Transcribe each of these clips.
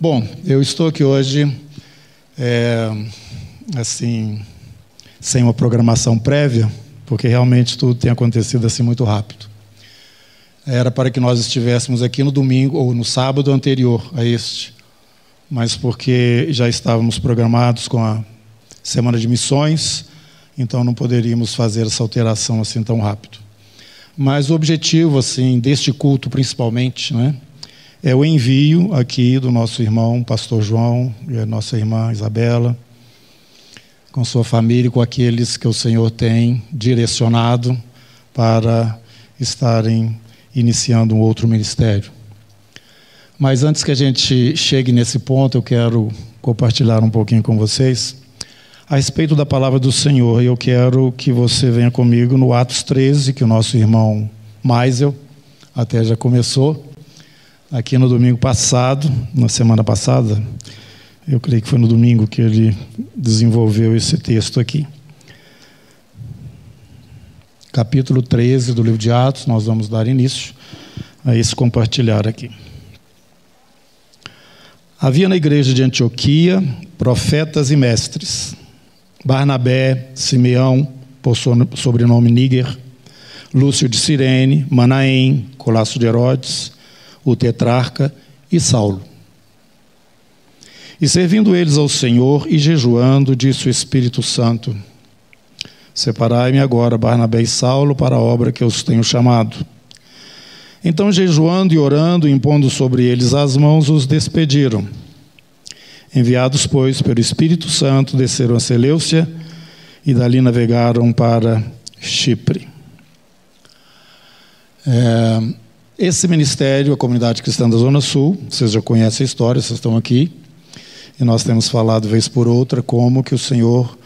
Bom, eu estou aqui hoje, é, assim, sem uma programação prévia, porque realmente tudo tem acontecido assim muito rápido. Era para que nós estivéssemos aqui no domingo ou no sábado anterior a este, mas porque já estávamos programados com a semana de missões, então não poderíamos fazer essa alteração assim tão rápido. Mas o objetivo assim deste culto principalmente, né, é o envio aqui do nosso irmão Pastor João e a nossa irmã Isabela, com sua família e com aqueles que o Senhor tem direcionado para estarem iniciando um outro ministério. Mas antes que a gente chegue nesse ponto, eu quero compartilhar um pouquinho com vocês a respeito da palavra do Senhor. Eu quero que você venha comigo no Atos 13, que o nosso irmão Maisel até já começou aqui no domingo passado, na semana passada, eu creio que foi no domingo que ele desenvolveu esse texto aqui. Capítulo 13 do livro de Atos, nós vamos dar início a esse compartilhar aqui. Havia na igreja de Antioquia profetas e mestres: Barnabé, Simeão, por sobrenome Níger, Lúcio de Cirene, Manaém, Colasso de Herodes, o tetrarca e Saulo. E servindo eles ao Senhor e jejuando, disse o Espírito Santo: Separai-me agora, Barnabé e Saulo, para a obra que eu os tenho chamado. Então, jejuando e orando, impondo sobre eles as mãos, os despediram. Enviados, pois, pelo Espírito Santo, desceram a Seleucia e dali navegaram para Chipre. É, esse ministério, a comunidade cristã da Zona Sul, vocês já conhecem a história, vocês estão aqui, e nós temos falado vez por outra como que o Senhor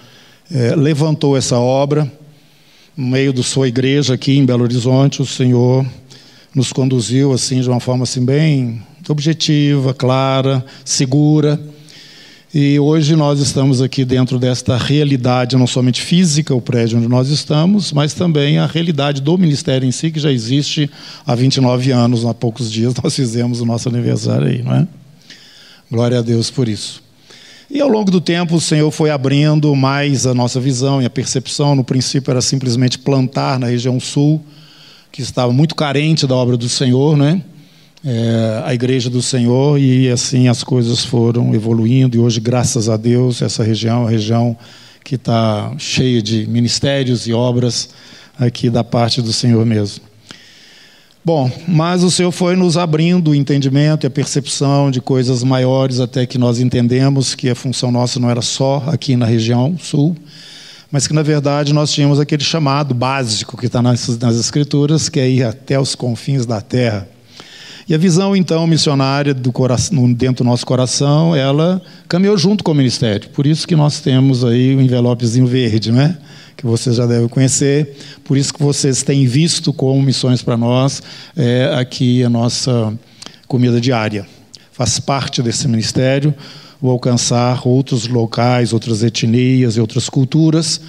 é, levantou essa obra no meio da sua igreja aqui em Belo Horizonte. O Senhor nos conduziu assim de uma forma assim bem objetiva, clara, segura e hoje nós estamos aqui dentro desta realidade, não somente física, o prédio onde nós estamos, mas também a realidade do ministério em si, que já existe há 29 anos, há poucos dias nós fizemos o nosso aniversário aí, não é? Glória a Deus por isso. E ao longo do tempo o Senhor foi abrindo mais a nossa visão e a percepção. No princípio era simplesmente plantar na região sul, que estava muito carente da obra do Senhor, né? É, a igreja do Senhor e assim as coisas foram evoluindo e hoje, graças a Deus, essa região é uma região que está cheia de ministérios e obras aqui da parte do Senhor mesmo. Bom, mas o Senhor foi nos abrindo o entendimento e a percepção de coisas maiores até que nós entendemos que a função nossa não era só aqui na região sul, mas que na verdade nós tínhamos aquele chamado básico que está nas, nas Escrituras, que é ir até os confins da terra. E a visão, então, missionária do coração, dentro do nosso coração, ela caminhou junto com o ministério. Por isso que nós temos aí o envelopezinho verde, né? que vocês já devem conhecer. Por isso que vocês têm visto como missões para nós é, aqui a nossa comida diária. Faz parte desse ministério o alcançar outros locais, outras etnias e outras culturas.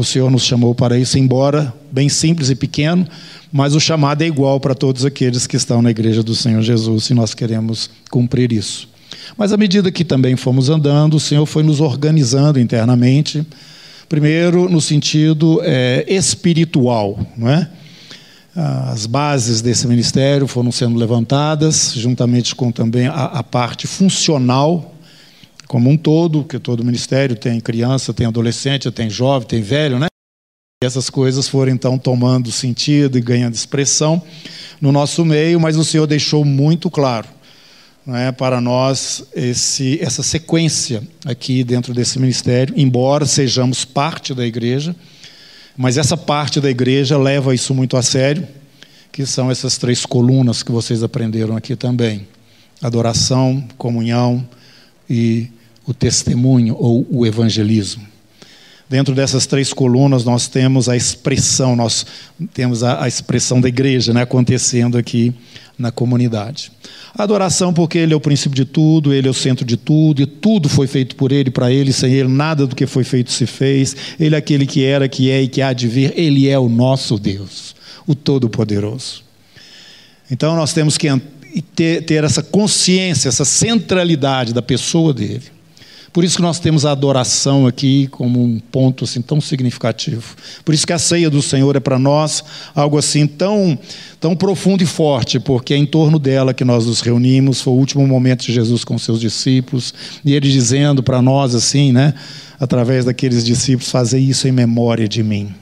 O Senhor nos chamou para isso, embora bem simples e pequeno, mas o chamado é igual para todos aqueles que estão na igreja do Senhor Jesus e nós queremos cumprir isso. Mas à medida que também fomos andando, o Senhor foi nos organizando internamente, primeiro no sentido é, espiritual, não é? As bases desse ministério foram sendo levantadas, juntamente com também a, a parte funcional como um todo, que todo ministério tem criança, tem adolescente, tem jovem, tem velho, né? Essas coisas foram então tomando sentido e ganhando expressão no nosso meio, mas o Senhor deixou muito claro é, para nós esse, essa sequência aqui dentro desse ministério, embora sejamos parte da igreja, mas essa parte da igreja leva isso muito a sério, que são essas três colunas que vocês aprenderam aqui também: adoração, comunhão e o testemunho ou o evangelismo. Dentro dessas três colunas nós temos a expressão, nós temos a, a expressão da igreja né, acontecendo aqui na comunidade. A adoração, porque Ele é o princípio de tudo, Ele é o centro de tudo, e tudo foi feito por Ele, para Ele, sem Ele, nada do que foi feito se fez. Ele é aquele que era, que é e que há de vir, Ele é o nosso Deus, o Todo-Poderoso. Então nós temos que ter, ter essa consciência, essa centralidade da pessoa dele. Por isso que nós temos a adoração aqui como um ponto assim tão significativo. Por isso que a ceia do Senhor é para nós algo assim tão tão profundo e forte, porque é em torno dela que nós nos reunimos. Foi o último momento de Jesus com seus discípulos e ele dizendo para nós assim, né, através daqueles discípulos, fazer isso em memória de mim.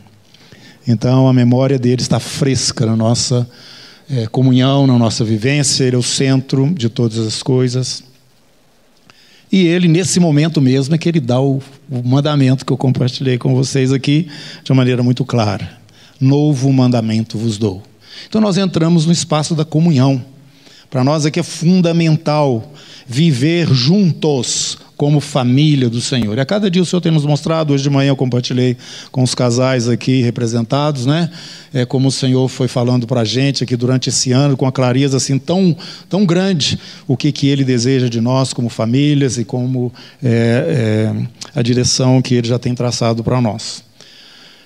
Então a memória dele está fresca na nossa é, comunhão, na nossa vivência. Ele é o centro de todas as coisas. E ele, nesse momento mesmo, é que ele dá o, o mandamento que eu compartilhei com vocês aqui de uma maneira muito clara. Novo mandamento vos dou. Então nós entramos no espaço da comunhão. Para nós aqui é fundamental viver juntos como família do Senhor. E a cada dia o Senhor tem nos mostrado, hoje de manhã eu compartilhei com os casais aqui representados, né? É como o Senhor foi falando para a gente aqui durante esse ano, com a clareza assim tão, tão grande, o que, que Ele deseja de nós como famílias e como é, é, a direção que Ele já tem traçado para nós.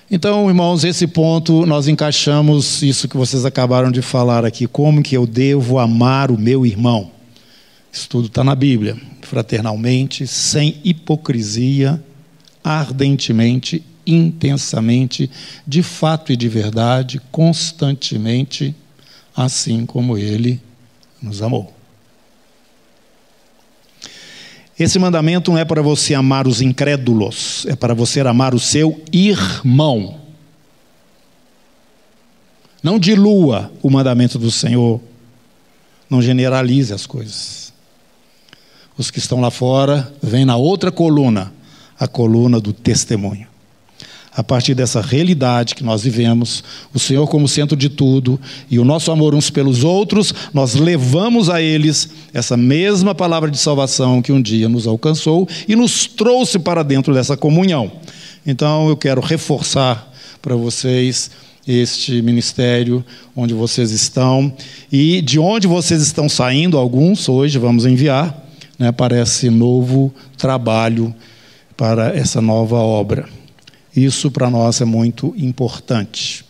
Então, irmãos, esse ponto nós encaixamos isso que vocês acabaram de falar aqui, como que eu devo amar o meu irmão. Isso tudo está na Bíblia. Fraternalmente, sem hipocrisia, ardentemente, intensamente, de fato e de verdade, constantemente, assim como Ele nos amou. Esse mandamento não é para você amar os incrédulos, é para você amar o seu irmão. Não dilua o mandamento do Senhor, não generalize as coisas. Os que estão lá fora vêm na outra coluna, a coluna do testemunho. A partir dessa realidade que nós vivemos, o Senhor como centro de tudo e o nosso amor uns pelos outros, nós levamos a eles essa mesma palavra de salvação que um dia nos alcançou e nos trouxe para dentro dessa comunhão. Então eu quero reforçar para vocês este ministério onde vocês estão e de onde vocês estão saindo, alguns hoje vamos enviar né, para esse novo trabalho, para essa nova obra. Isso para nós é muito importante.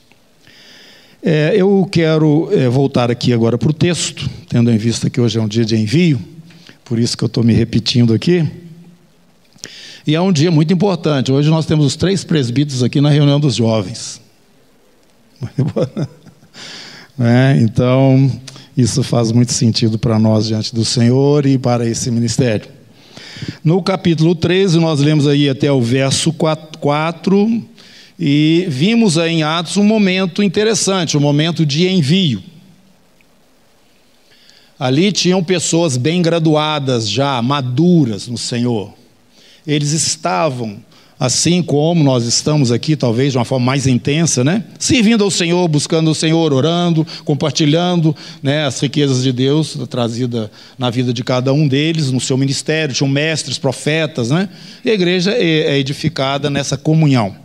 É, eu quero é, voltar aqui agora para o texto, tendo em vista que hoje é um dia de envio, por isso que eu estou me repetindo aqui. E é um dia muito importante. Hoje nós temos os três presbíteros aqui na reunião dos jovens. É, então, isso faz muito sentido para nós diante do Senhor e para esse ministério. No capítulo 13, nós lemos aí até o verso 4, e vimos aí em Atos um momento interessante, um momento de envio. Ali tinham pessoas bem graduadas já, maduras no Senhor. Eles estavam assim como nós estamos aqui, talvez de uma forma mais intensa, né? Servindo ao Senhor, buscando o Senhor, orando, compartilhando né, as riquezas de Deus trazida na vida de cada um deles, no seu ministério, tinham mestres, profetas, né? E a igreja é, é edificada nessa comunhão.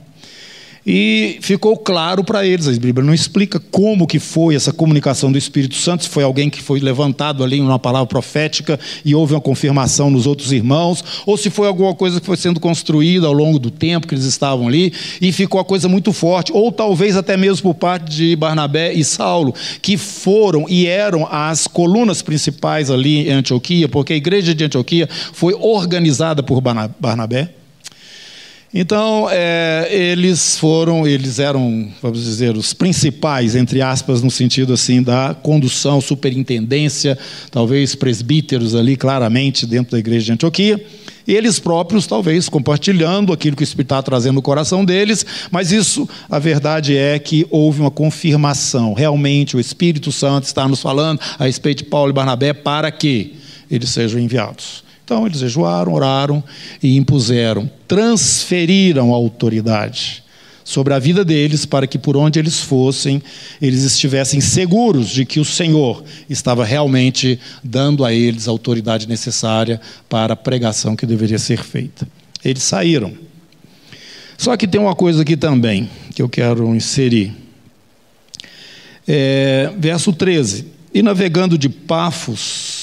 E ficou claro para eles, a Bíblia não explica como que foi essa comunicação do Espírito Santo, se foi alguém que foi levantado ali numa palavra profética e houve uma confirmação nos outros irmãos, ou se foi alguma coisa que foi sendo construída ao longo do tempo que eles estavam ali e ficou a coisa muito forte, ou talvez até mesmo por parte de Barnabé e Saulo, que foram e eram as colunas principais ali em Antioquia, porque a igreja de Antioquia foi organizada por Barnabé. Então, é, eles foram, eles eram, vamos dizer, os principais, entre aspas, no sentido assim da condução, superintendência, talvez presbíteros ali, claramente, dentro da igreja de Antioquia. E eles próprios, talvez, compartilhando aquilo que o Espírito está trazendo no coração deles, mas isso, a verdade é que houve uma confirmação. Realmente, o Espírito Santo está nos falando a respeito de Paulo e Barnabé para que eles sejam enviados. Então eles jejuaram, oraram e impuseram, transferiram a autoridade sobre a vida deles para que por onde eles fossem, eles estivessem seguros de que o Senhor estava realmente dando a eles a autoridade necessária para a pregação que deveria ser feita. Eles saíram. Só que tem uma coisa aqui também que eu quero inserir. É, verso 13: E navegando de Pafos,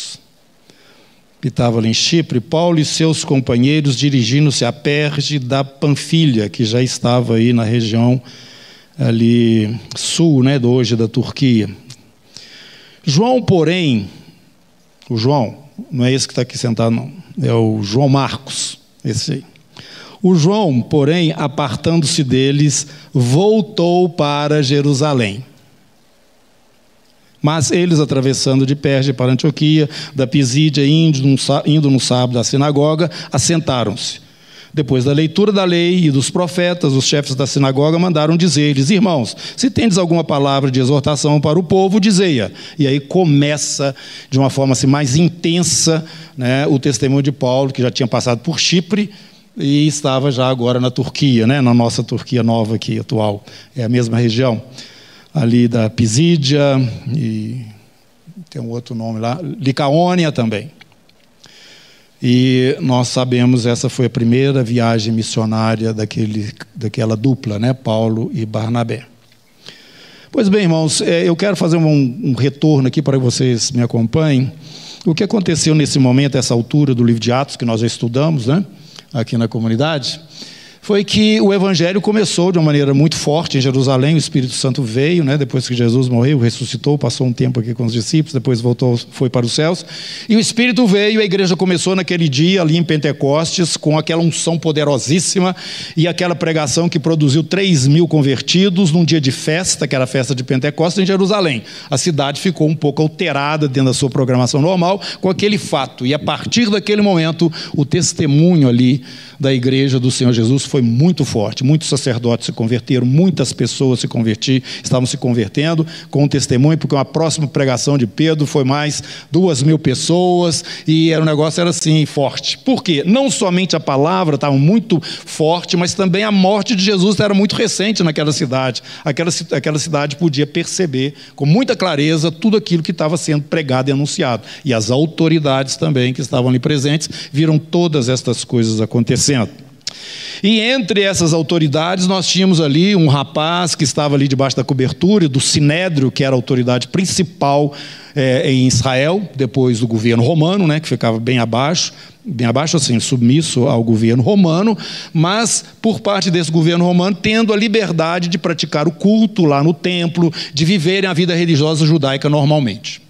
estava ali em Chipre, Paulo e seus companheiros dirigindo-se a Perge da Panfilha, que já estava aí na região ali sul, né, do hoje da Turquia. João, porém, O João, não é esse que está aqui sentado, não. É o João Marcos, esse aí. O João, porém, apartando-se deles, voltou para Jerusalém. Mas eles, atravessando de Perge para Antioquia, da Pisídia, indo no sábado à sinagoga, assentaram-se. Depois da leitura da lei e dos profetas, os chefes da sinagoga mandaram dizer-lhes: Irmãos, se tendes alguma palavra de exortação para o povo, dizei-a. E aí começa, de uma forma assim, mais intensa, né, o testemunho de Paulo, que já tinha passado por Chipre, e estava já agora na Turquia, né, na nossa Turquia nova aqui, atual. É a mesma região ali da Pisídia e tem um outro nome lá, Licaônia também. E nós sabemos essa foi a primeira viagem missionária daquele, daquela dupla, né, Paulo e Barnabé. Pois bem, irmãos, é, eu quero fazer um, um retorno aqui para que vocês me acompanhem. O que aconteceu nesse momento, essa altura do livro de Atos, que nós já estudamos, né? aqui na comunidade, foi que o evangelho começou de uma maneira muito forte em Jerusalém, o Espírito Santo veio, né, depois que Jesus morreu, ressuscitou, passou um tempo aqui com os discípulos, depois voltou, foi para os céus, e o Espírito veio, a igreja começou naquele dia ali em Pentecostes, com aquela unção poderosíssima e aquela pregação que produziu 3 mil convertidos num dia de festa, que era a festa de Pentecostes em Jerusalém. A cidade ficou um pouco alterada dentro da sua programação normal com aquele fato, e a partir daquele momento, o testemunho ali da igreja do Senhor Jesus foi muito forte. Muitos sacerdotes se converteram, muitas pessoas se convertiram, estavam se convertendo com um testemunho, porque uma próxima pregação de Pedro foi mais duas mil pessoas e era um negócio era assim forte. Por quê? Não somente a palavra estava muito forte, mas também a morte de Jesus era muito recente naquela cidade. Aquela, aquela cidade podia perceber com muita clareza tudo aquilo que estava sendo pregado e anunciado. E as autoridades também que estavam ali presentes viram todas estas coisas acontecendo acontecendo. E entre essas autoridades, nós tínhamos ali um rapaz que estava ali debaixo da cobertura do Sinédrio, que era a autoridade principal é, em Israel, depois do governo romano, né, que ficava bem abaixo, bem abaixo, assim, submisso ao governo romano, mas por parte desse governo romano, tendo a liberdade de praticar o culto lá no templo, de viverem a vida religiosa judaica normalmente.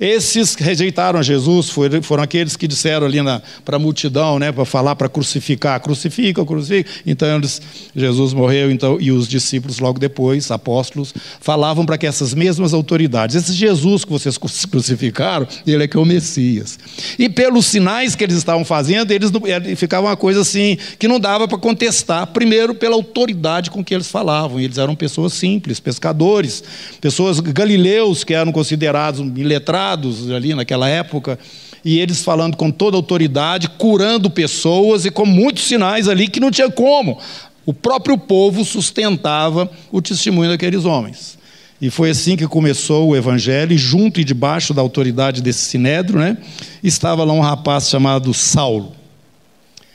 Esses que rejeitaram a Jesus foram, aqueles que disseram ali para a multidão, né, para falar, para crucificar, crucifica, crucifica. Então eles, Jesus morreu, então e os discípulos logo depois, apóstolos, falavam para que essas mesmas autoridades, esse Jesus que vocês crucificaram, ele é que é o Messias. E pelos sinais que eles estavam fazendo, eles ficava uma coisa assim que não dava para contestar. Primeiro pela autoridade com que eles falavam. Eles eram pessoas simples, pescadores, pessoas galileus que eram considerados iletrados ali naquela época, e eles falando com toda autoridade, curando pessoas e com muitos sinais ali que não tinha como. O próprio povo sustentava o testemunho daqueles homens. E foi assim que começou o evangelho, e junto e debaixo da autoridade desse sinédrio, né, estava lá um rapaz chamado Saulo.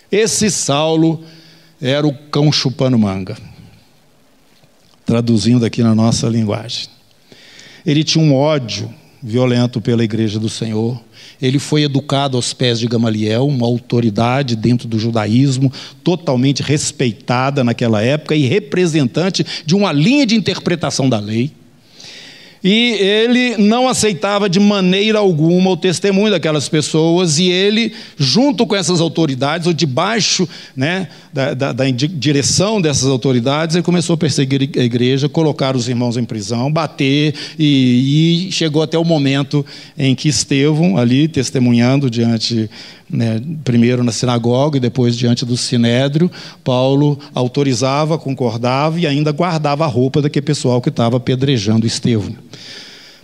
Esse Saulo era o cão chupando manga. Traduzindo aqui na nossa linguagem. Ele tinha um ódio violento pela igreja do Senhor. Ele foi educado aos pés de Gamaliel, uma autoridade dentro do judaísmo, totalmente respeitada naquela época e representante de uma linha de interpretação da lei. E ele não aceitava de maneira alguma o testemunho daquelas pessoas, e ele, junto com essas autoridades, ou debaixo né, da, da, da direção dessas autoridades, ele começou a perseguir a igreja, colocar os irmãos em prisão, bater, e, e chegou até o momento em que Estevão, ali testemunhando diante né, primeiro na sinagoga e depois diante do sinédrio, Paulo autorizava, concordava e ainda guardava a roupa daquele pessoal que estava apedrejando Estevão.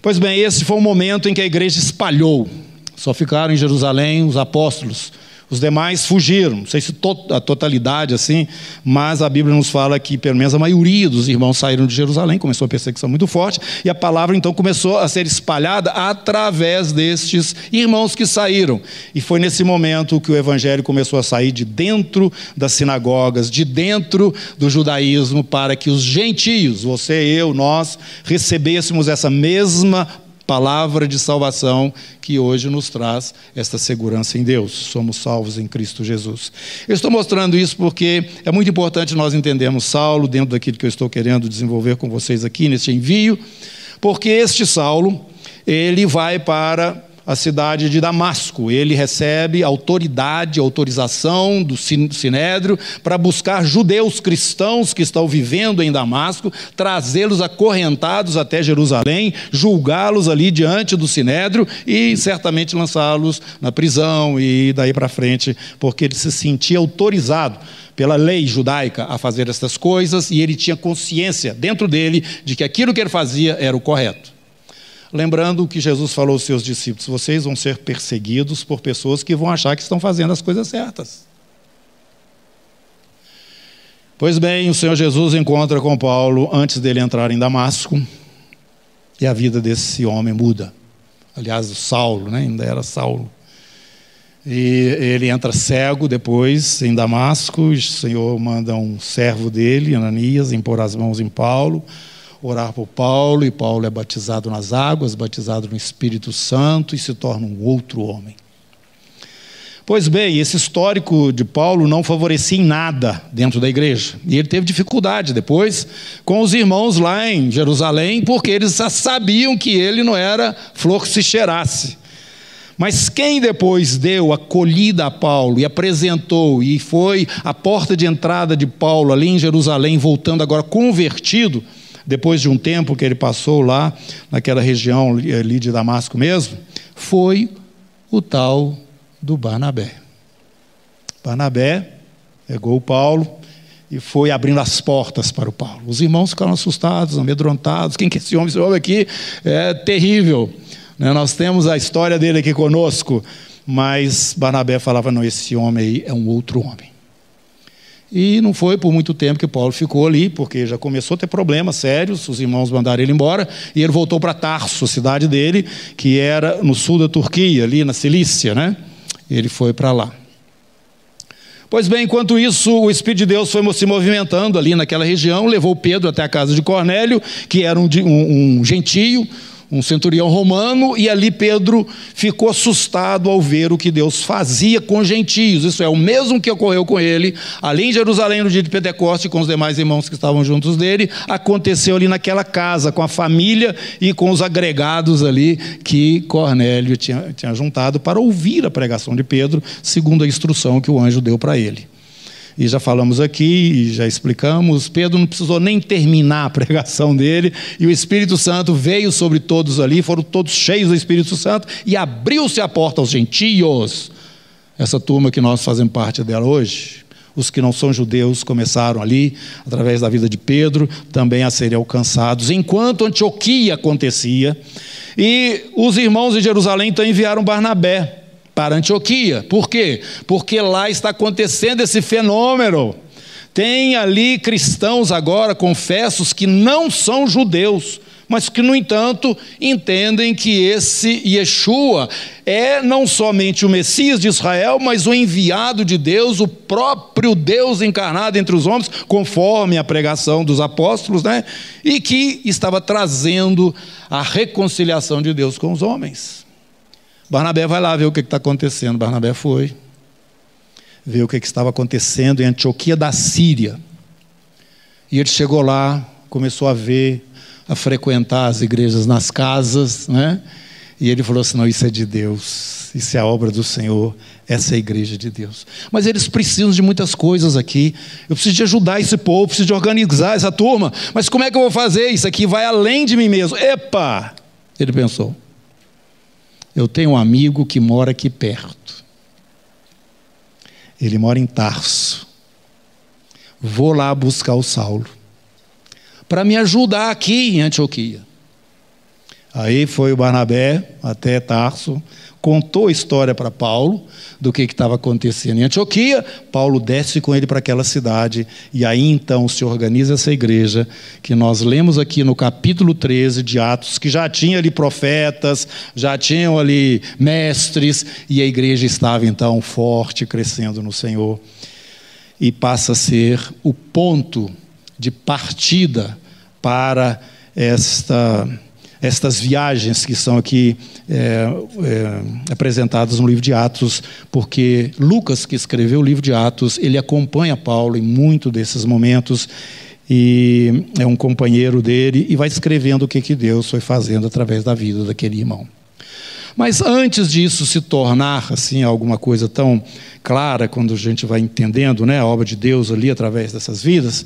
Pois bem, esse foi o momento em que a igreja espalhou. Só ficaram em Jerusalém os apóstolos os demais fugiram, não sei se a totalidade assim, mas a Bíblia nos fala que pelo menos a maioria dos irmãos saíram de Jerusalém, começou a perseguição muito forte, e a palavra então começou a ser espalhada através destes irmãos que saíram. E foi nesse momento que o evangelho começou a sair de dentro das sinagogas, de dentro do judaísmo, para que os gentios, você, eu, nós, recebêssemos essa mesma palavra de salvação que hoje nos traz esta segurança em Deus. Somos salvos em Cristo Jesus. Eu estou mostrando isso porque é muito importante nós entendermos Saulo dentro daquilo que eu estou querendo desenvolver com vocês aqui neste envio, porque este Saulo, ele vai para a cidade de Damasco. Ele recebe autoridade, autorização do Sinédrio para buscar judeus cristãos que estão vivendo em Damasco, trazê-los acorrentados até Jerusalém, julgá-los ali diante do Sinédrio e certamente lançá-los na prisão e daí para frente, porque ele se sentia autorizado pela lei judaica a fazer essas coisas e ele tinha consciência dentro dele de que aquilo que ele fazia era o correto. Lembrando que Jesus falou aos seus discípulos: vocês vão ser perseguidos por pessoas que vão achar que estão fazendo as coisas certas. Pois bem, o Senhor Jesus encontra com Paulo antes dele entrar em Damasco e a vida desse homem muda. Aliás, o Saulo, né? ainda era Saulo. E ele entra cego depois em Damasco. O Senhor manda um servo dele, Ananias, impor as mãos em Paulo orar por Paulo, e Paulo é batizado nas águas, batizado no Espírito Santo e se torna um outro homem. Pois bem, esse histórico de Paulo não favorecia em nada dentro da igreja. E ele teve dificuldade depois com os irmãos lá em Jerusalém, porque eles já sabiam que ele não era flor que se cheirasse. Mas quem depois deu acolhida a Paulo e apresentou, e foi a porta de entrada de Paulo ali em Jerusalém, voltando agora convertido, depois de um tempo que ele passou lá, naquela região ali de Damasco mesmo, foi o tal do Barnabé. Barnabé pegou o Paulo e foi abrindo as portas para o Paulo. Os irmãos ficaram assustados, amedrontados. Quem que é esse homem? Esse homem aqui é terrível. Né? Nós temos a história dele aqui conosco, mas Barnabé falava: não, esse homem aí é um outro homem. E não foi por muito tempo que Paulo ficou ali, porque já começou a ter problemas sérios, os irmãos mandaram ele embora, e ele voltou para Tarso, cidade dele, que era no sul da Turquia, ali na Cilícia, né? Ele foi para lá. Pois bem, enquanto isso, o Espírito de Deus foi se movimentando ali naquela região, levou Pedro até a casa de Cornélio, que era um, um, um gentio, um centurião romano, e ali Pedro ficou assustado ao ver o que Deus fazia com gentios. Isso é o mesmo que ocorreu com ele, ali em Jerusalém no dia de Pentecoste, com os demais irmãos que estavam juntos dele, aconteceu ali naquela casa, com a família e com os agregados ali que Cornélio tinha, tinha juntado para ouvir a pregação de Pedro, segundo a instrução que o anjo deu para ele e já falamos aqui, já explicamos, Pedro não precisou nem terminar a pregação dele, e o Espírito Santo veio sobre todos ali, foram todos cheios do Espírito Santo, e abriu-se a porta aos gentios. Essa turma que nós fazemos parte dela hoje, os que não são judeus começaram ali, através da vida de Pedro, também a serem alcançados, enquanto Antioquia acontecia, e os irmãos de Jerusalém então enviaram Barnabé para Antioquia. Por quê? Porque lá está acontecendo esse fenômeno. Tem ali cristãos agora, confessos, que não são judeus, mas que, no entanto, entendem que esse Yeshua é não somente o Messias de Israel, mas o enviado de Deus, o próprio Deus encarnado entre os homens, conforme a pregação dos apóstolos, né? e que estava trazendo a reconciliação de Deus com os homens. Barnabé vai lá ver o que está acontecendo. Barnabé foi ver o que, estava acontecendo em Antioquia da Síria. E ele chegou lá, começou a ver, a frequentar as igrejas nas casas, né? E ele falou assim: não, isso é de Deus, isso é a obra do Senhor, essa é a igreja de Deus. Mas eles precisam de muitas coisas aqui. Eu preciso de ajudar esse povo, preciso de organizar essa turma. Mas como é que eu vou fazer? Isso aqui vai além de mim mesmo. Epa! Ele pensou. Eu tenho um amigo que mora aqui perto. Ele mora em Tarso. Vou lá buscar o Saulo para me ajudar aqui em Antioquia. Aí foi o Barnabé até Tarso, contou a história para Paulo do que estava acontecendo em Antioquia. Paulo desce com ele para aquela cidade e aí então se organiza essa igreja que nós lemos aqui no capítulo 13 de Atos, que já tinha ali profetas, já tinham ali mestres e a igreja estava então forte, crescendo no Senhor e passa a ser o ponto de partida para esta estas viagens que são aqui é, é, apresentadas no livro de Atos, porque Lucas, que escreveu o livro de Atos, ele acompanha Paulo em muito desses momentos e é um companheiro dele e vai escrevendo o que, que Deus foi fazendo através da vida daquele irmão. Mas antes disso se tornar assim alguma coisa tão clara, quando a gente vai entendendo né, a obra de Deus ali através dessas vidas,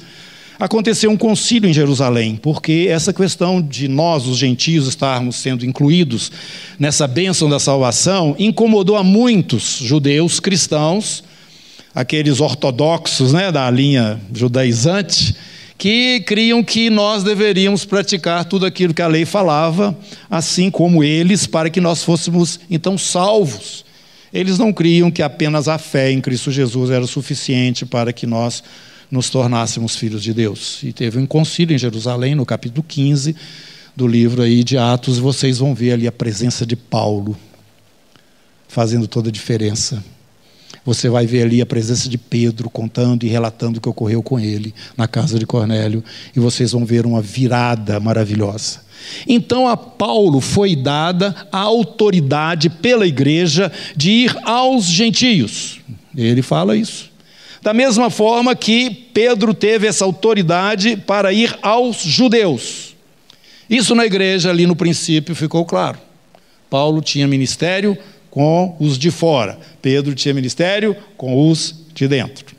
aconteceu um concílio em Jerusalém, porque essa questão de nós, os gentios, estarmos sendo incluídos nessa bênção da salvação incomodou a muitos judeus cristãos, aqueles ortodoxos né, da linha judaizante que criam que nós deveríamos praticar tudo aquilo que a lei falava, assim como eles, para que nós fôssemos então salvos. Eles não criam que apenas a fé em Cristo Jesus era suficiente para que nós nos tornássemos filhos de Deus. E teve um concílio em Jerusalém, no capítulo 15 do livro aí de Atos, vocês vão ver ali a presença de Paulo fazendo toda a diferença. Você vai ver ali a presença de Pedro contando e relatando o que ocorreu com ele na casa de Cornélio, e vocês vão ver uma virada maravilhosa. Então a Paulo foi dada a autoridade pela igreja de ir aos gentios. Ele fala isso. Da mesma forma que Pedro teve essa autoridade para ir aos judeus. Isso na igreja ali no princípio ficou claro. Paulo tinha ministério com os de fora. Pedro tinha ministério com os de dentro.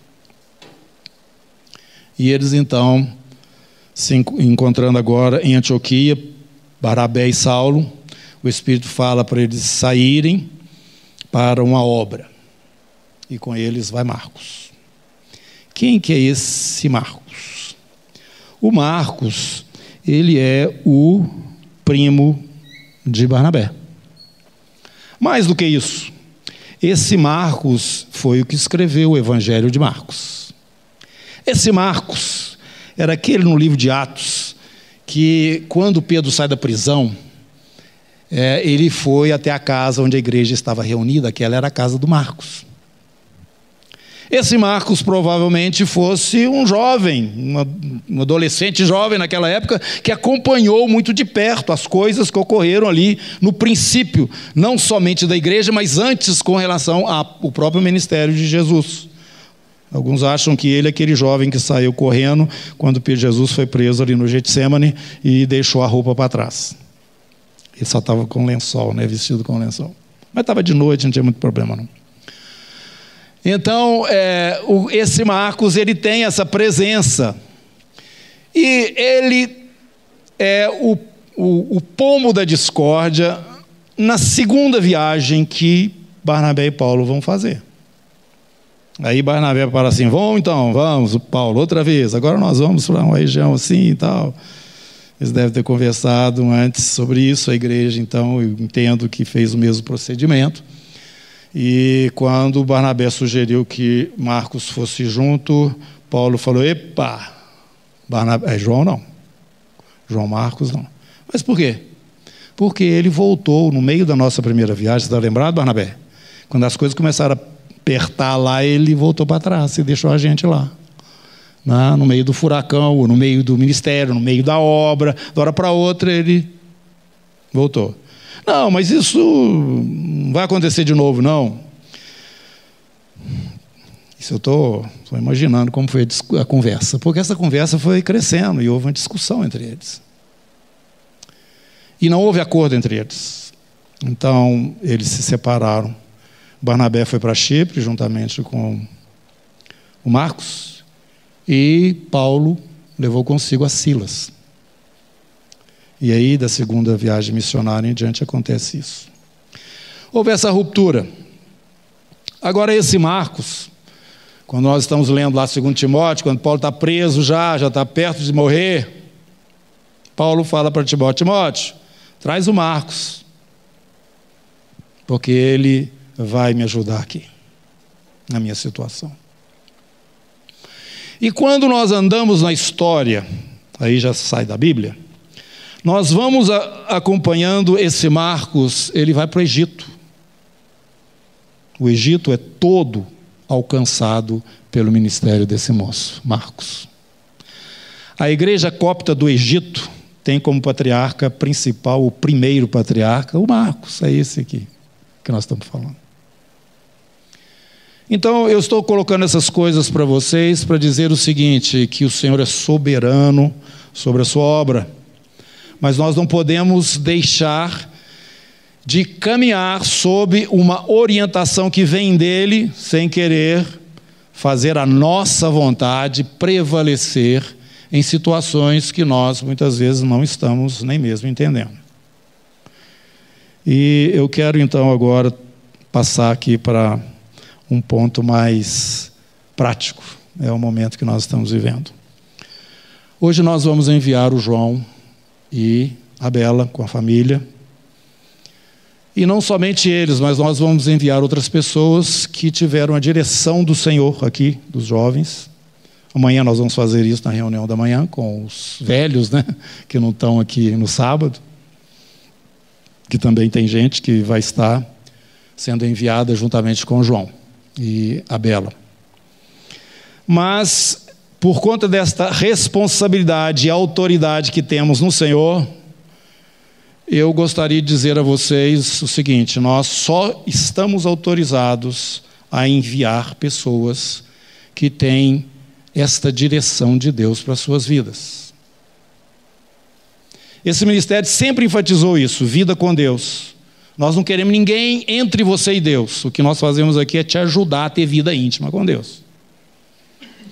E eles então, se encontrando agora em Antioquia, Barabé e Saulo, o Espírito fala para eles saírem para uma obra. E com eles vai Marcos. Quem que é esse Marcos? O Marcos, ele é o primo de Barnabé. Mais do que isso, esse Marcos foi o que escreveu o Evangelho de Marcos. Esse Marcos era aquele no livro de Atos que, quando Pedro sai da prisão, é, ele foi até a casa onde a igreja estava reunida, aquela era a casa do Marcos. Esse Marcos provavelmente fosse um jovem, uma, um adolescente jovem naquela época, que acompanhou muito de perto as coisas que ocorreram ali no princípio, não somente da igreja, mas antes com relação ao próprio ministério de Jesus. Alguns acham que ele é aquele jovem que saiu correndo quando Jesus foi preso ali no Getsemane e deixou a roupa para trás. Ele só estava com lençol, né, vestido com lençol. Mas estava de noite, não tinha muito problema não. Então, é, o, esse Marcos ele tem essa presença. E ele é o, o, o pomo da discórdia na segunda viagem que Barnabé e Paulo vão fazer. Aí Barnabé fala assim: vamos então, vamos, Paulo, outra vez. Agora nós vamos para uma região assim e tal. Eles devem ter conversado antes sobre isso, a igreja, então, eu entendo que fez o mesmo procedimento. E quando Barnabé sugeriu que Marcos fosse junto, Paulo falou: Epa, Barnabé, é João não. João Marcos não. Mas por quê? Porque ele voltou no meio da nossa primeira viagem, você está lembrado, Barnabé? Quando as coisas começaram a apertar lá, ele voltou para trás e deixou a gente lá. Né? No meio do furacão, no meio do ministério, no meio da obra, de hora para outra ele voltou. Não, mas isso vai acontecer de novo, não. Isso eu estou imaginando como foi a, conversa, porque essa conversa foi crescendo e houve uma discussão entre eles. E não houve acordo entre eles. Então, eles se separaram. Barnabé foi para Chipre, juntamente com o Marcos, e Paulo levou consigo a Silas. E aí, da segunda viagem missionária em diante, acontece isso. Houve essa ruptura. Agora, esse Marcos, quando nós estamos lendo lá 2 Timóteo, quando Paulo está preso já, já está perto de morrer, Paulo fala para Timóteo: Timóteo, traz o Marcos, porque ele vai me ajudar aqui, na minha situação. E quando nós andamos na história, aí já sai da Bíblia, nós vamos acompanhando esse Marcos, ele vai para o Egito. O Egito é todo alcançado pelo ministério desse moço, Marcos. A igreja copta do Egito tem como patriarca principal, o primeiro patriarca, o Marcos, é esse aqui que nós estamos falando. Então, eu estou colocando essas coisas para vocês para dizer o seguinte: que o Senhor é soberano sobre a sua obra mas nós não podemos deixar de caminhar sob uma orientação que vem dele, sem querer fazer a nossa vontade prevalecer em situações que nós muitas vezes não estamos nem mesmo entendendo. E eu quero então agora passar aqui para um ponto mais prático, é o momento que nós estamos vivendo. Hoje nós vamos enviar o João e a Bela com a família. E não somente eles, mas nós vamos enviar outras pessoas que tiveram a direção do Senhor aqui, dos jovens. Amanhã nós vamos fazer isso na reunião da manhã com os velhos, né, que não estão aqui no sábado. Que também tem gente que vai estar sendo enviada juntamente com João e a Bela. Mas por conta desta responsabilidade e autoridade que temos no Senhor, eu gostaria de dizer a vocês o seguinte: nós só estamos autorizados a enviar pessoas que têm esta direção de Deus para as suas vidas. Esse ministério sempre enfatizou isso: vida com Deus. Nós não queremos ninguém entre você e Deus. O que nós fazemos aqui é te ajudar a ter vida íntima com Deus.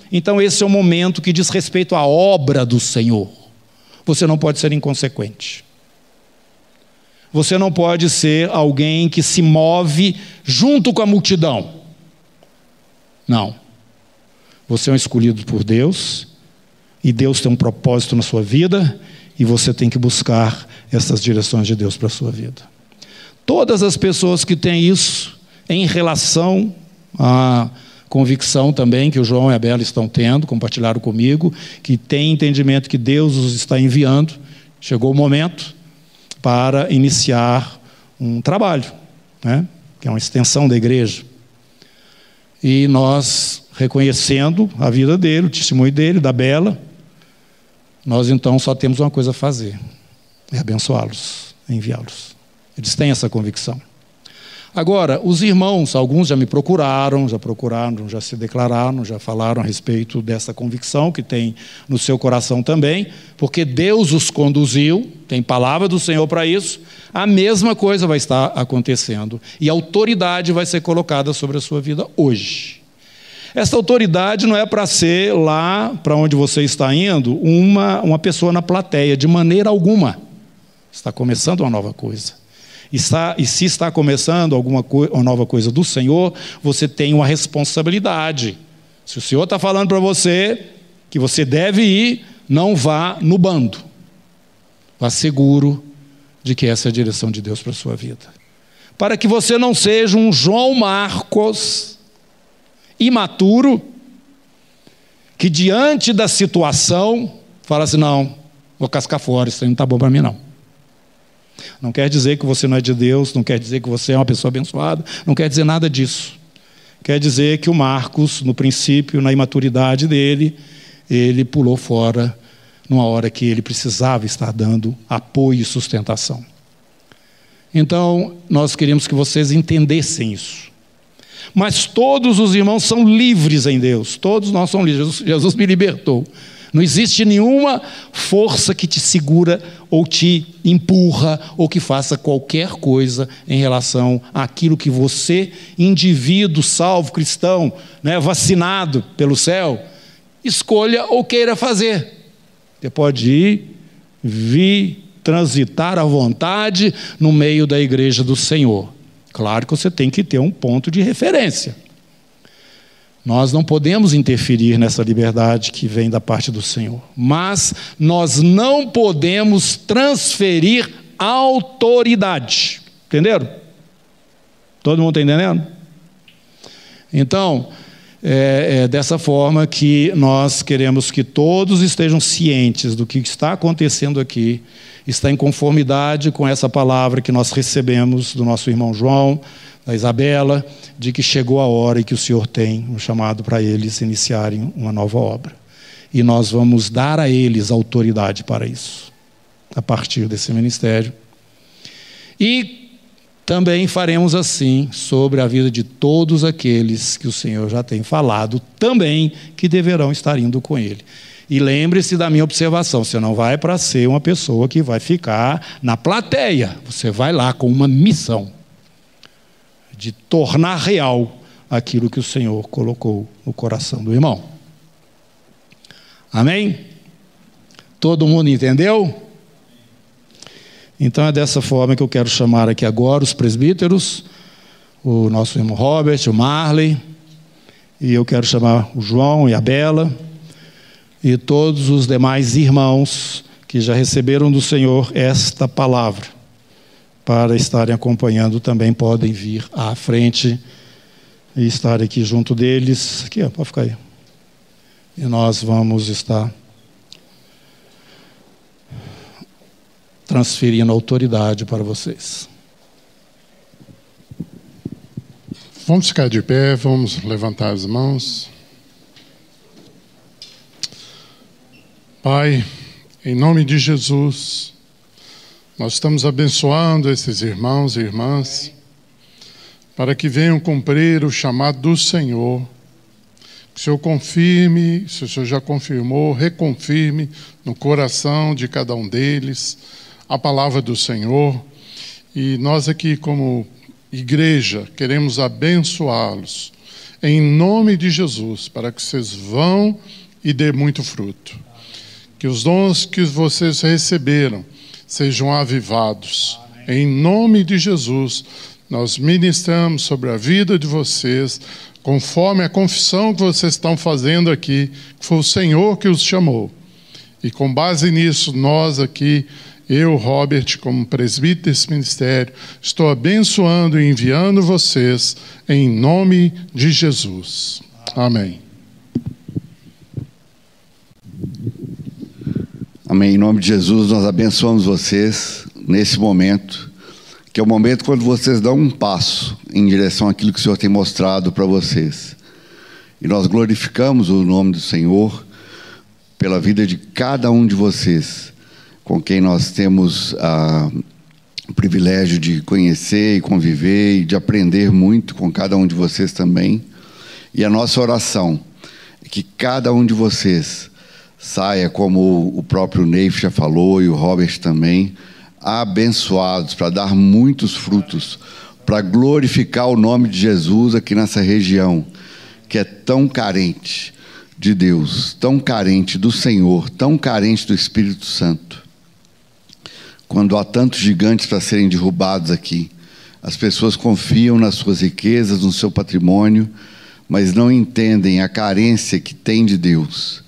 Então, esse é o momento que diz respeito à obra do Senhor. Você não pode ser inconsequente. Você não pode ser alguém que se move junto com a multidão. Não. Você é um escolhido por Deus, e Deus tem um propósito na sua vida, e você tem que buscar essas direções de Deus para a sua vida. Todas as pessoas que têm isso em relação a convicção também que o João e a Bela estão tendo, compartilharam comigo, que tem entendimento que Deus os está enviando. Chegou o momento para iniciar um trabalho, né? que é uma extensão da igreja. E nós, reconhecendo a vida dele, o testemunho dele, da Bela, nós então só temos uma coisa a fazer: é abençoá-los, enviá-los. Eles têm essa convicção. Agora, os irmãos, alguns já me procuraram, já procuraram, já se declararam, já falaram a respeito dessa convicção que tem no seu coração também, porque Deus os conduziu, tem palavra do Senhor para isso, a mesma coisa vai estar acontecendo e autoridade vai ser colocada sobre a sua vida hoje. Essa autoridade não é para ser lá para onde você está indo uma, uma pessoa na plateia, de maneira alguma. Está começando uma nova coisa. Está, e se está começando alguma uma nova coisa do Senhor, você tem uma responsabilidade. Se o Senhor está falando para você que você deve ir, não vá no bando. Vá seguro de que essa é a direção de Deus para a sua vida. Para que você não seja um João Marcos imaturo, que diante da situação fala assim: não, vou cascar fora, isso aí não está bom para mim, não. Não quer dizer que você não é de Deus, não quer dizer que você é uma pessoa abençoada, não quer dizer nada disso. Quer dizer que o Marcos, no princípio, na imaturidade dele, ele pulou fora numa hora que ele precisava estar dando apoio e sustentação. Então, nós queríamos que vocês entendessem isso. Mas todos os irmãos são livres em Deus, todos nós somos livres. Jesus, me libertou. Não existe nenhuma força que te segura ou te empurra ou que faça qualquer coisa em relação àquilo que você, indivíduo salvo, cristão, né, vacinado pelo céu, escolha ou queira fazer. Você pode ir, vir, transitar à vontade no meio da igreja do Senhor. Claro que você tem que ter um ponto de referência. Nós não podemos interferir nessa liberdade que vem da parte do Senhor, mas nós não podemos transferir autoridade. Entenderam? Todo mundo está entendendo? Então, é, é dessa forma que nós queremos que todos estejam cientes do que está acontecendo aqui, está em conformidade com essa palavra que nós recebemos do nosso irmão João, da Isabela, de que chegou a hora e que o Senhor tem um chamado para eles iniciarem uma nova obra. E nós vamos dar a eles autoridade para isso, a partir desse ministério. E também faremos assim sobre a vida de todos aqueles que o Senhor já tem falado, também que deverão estar indo com Ele. E lembre-se da minha observação: você não vai para ser uma pessoa que vai ficar na plateia, você vai lá com uma missão de tornar real aquilo que o Senhor colocou no coração do irmão. Amém? Todo mundo entendeu? Então é dessa forma que eu quero chamar aqui agora os presbíteros, o nosso irmão Robert, o Marley, e eu quero chamar o João e a Bela, e todos os demais irmãos que já receberam do Senhor esta palavra, para estarem acompanhando também podem vir à frente e estar aqui junto deles. Aqui, ó, pode ficar aí. E nós vamos estar transferindo autoridade para vocês. Vamos ficar de pé, vamos levantar as mãos. Pai, em nome de Jesus, nós estamos abençoando esses irmãos e irmãs para que venham cumprir o chamado do Senhor. Que o Senhor confirme, se o Senhor já confirmou, reconfirme no coração de cada um deles a palavra do Senhor. E nós aqui, como igreja, queremos abençoá-los em nome de Jesus, para que vocês vão e dê muito fruto. Que os dons que vocês receberam sejam avivados. Em nome de Jesus, nós ministramos sobre a vida de vocês, conforme a confissão que vocês estão fazendo aqui, que foi o Senhor que os chamou. E com base nisso, nós aqui eu, Robert, como presbítero desse ministério, estou abençoando e enviando vocês em nome de Jesus. Amém. Amém. Em nome de Jesus, nós abençoamos vocês nesse momento, que é o momento quando vocês dão um passo em direção àquilo que o Senhor tem mostrado para vocês. E nós glorificamos o nome do Senhor pela vida de cada um de vocês com quem nós temos ah, o privilégio de conhecer e conviver e de aprender muito com cada um de vocês também. E a nossa oração é que cada um de vocês saia, como o próprio Neif já falou e o Robert também, abençoados para dar muitos frutos, para glorificar o nome de Jesus aqui nessa região que é tão carente de Deus, tão carente do Senhor, tão carente do Espírito Santo quando há tantos gigantes para serem derrubados aqui. As pessoas confiam nas suas riquezas, no seu patrimônio, mas não entendem a carência que tem de Deus.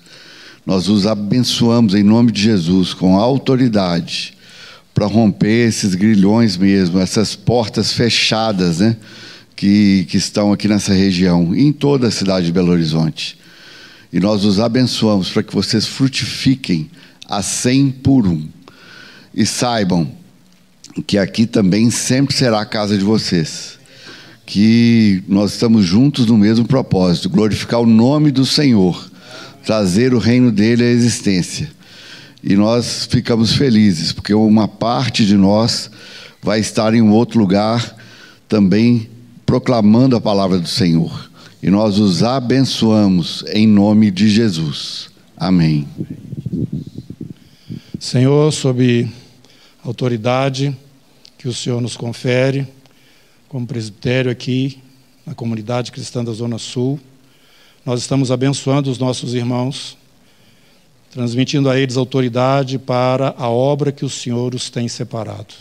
Nós os abençoamos em nome de Jesus com autoridade para romper esses grilhões mesmo, essas portas fechadas, né? Que, que estão aqui nessa região, em toda a cidade de Belo Horizonte. E nós os abençoamos para que vocês frutifiquem a cem por um e saibam que aqui também sempre será a casa de vocês. Que nós estamos juntos no mesmo propósito, glorificar o nome do Senhor, trazer o reino dele à existência. E nós ficamos felizes, porque uma parte de nós vai estar em um outro lugar também proclamando a palavra do Senhor. E nós os abençoamos em nome de Jesus. Amém. Senhor, sob autoridade que o Senhor nos confere, como presbitério aqui na comunidade cristã da Zona Sul. Nós estamos abençoando os nossos irmãos, transmitindo a eles autoridade para a obra que o Senhor os tem separado.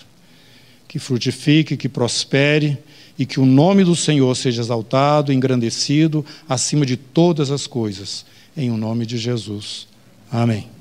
Que frutifique, que prospere e que o nome do Senhor seja exaltado, engrandecido acima de todas as coisas, em o nome de Jesus. Amém.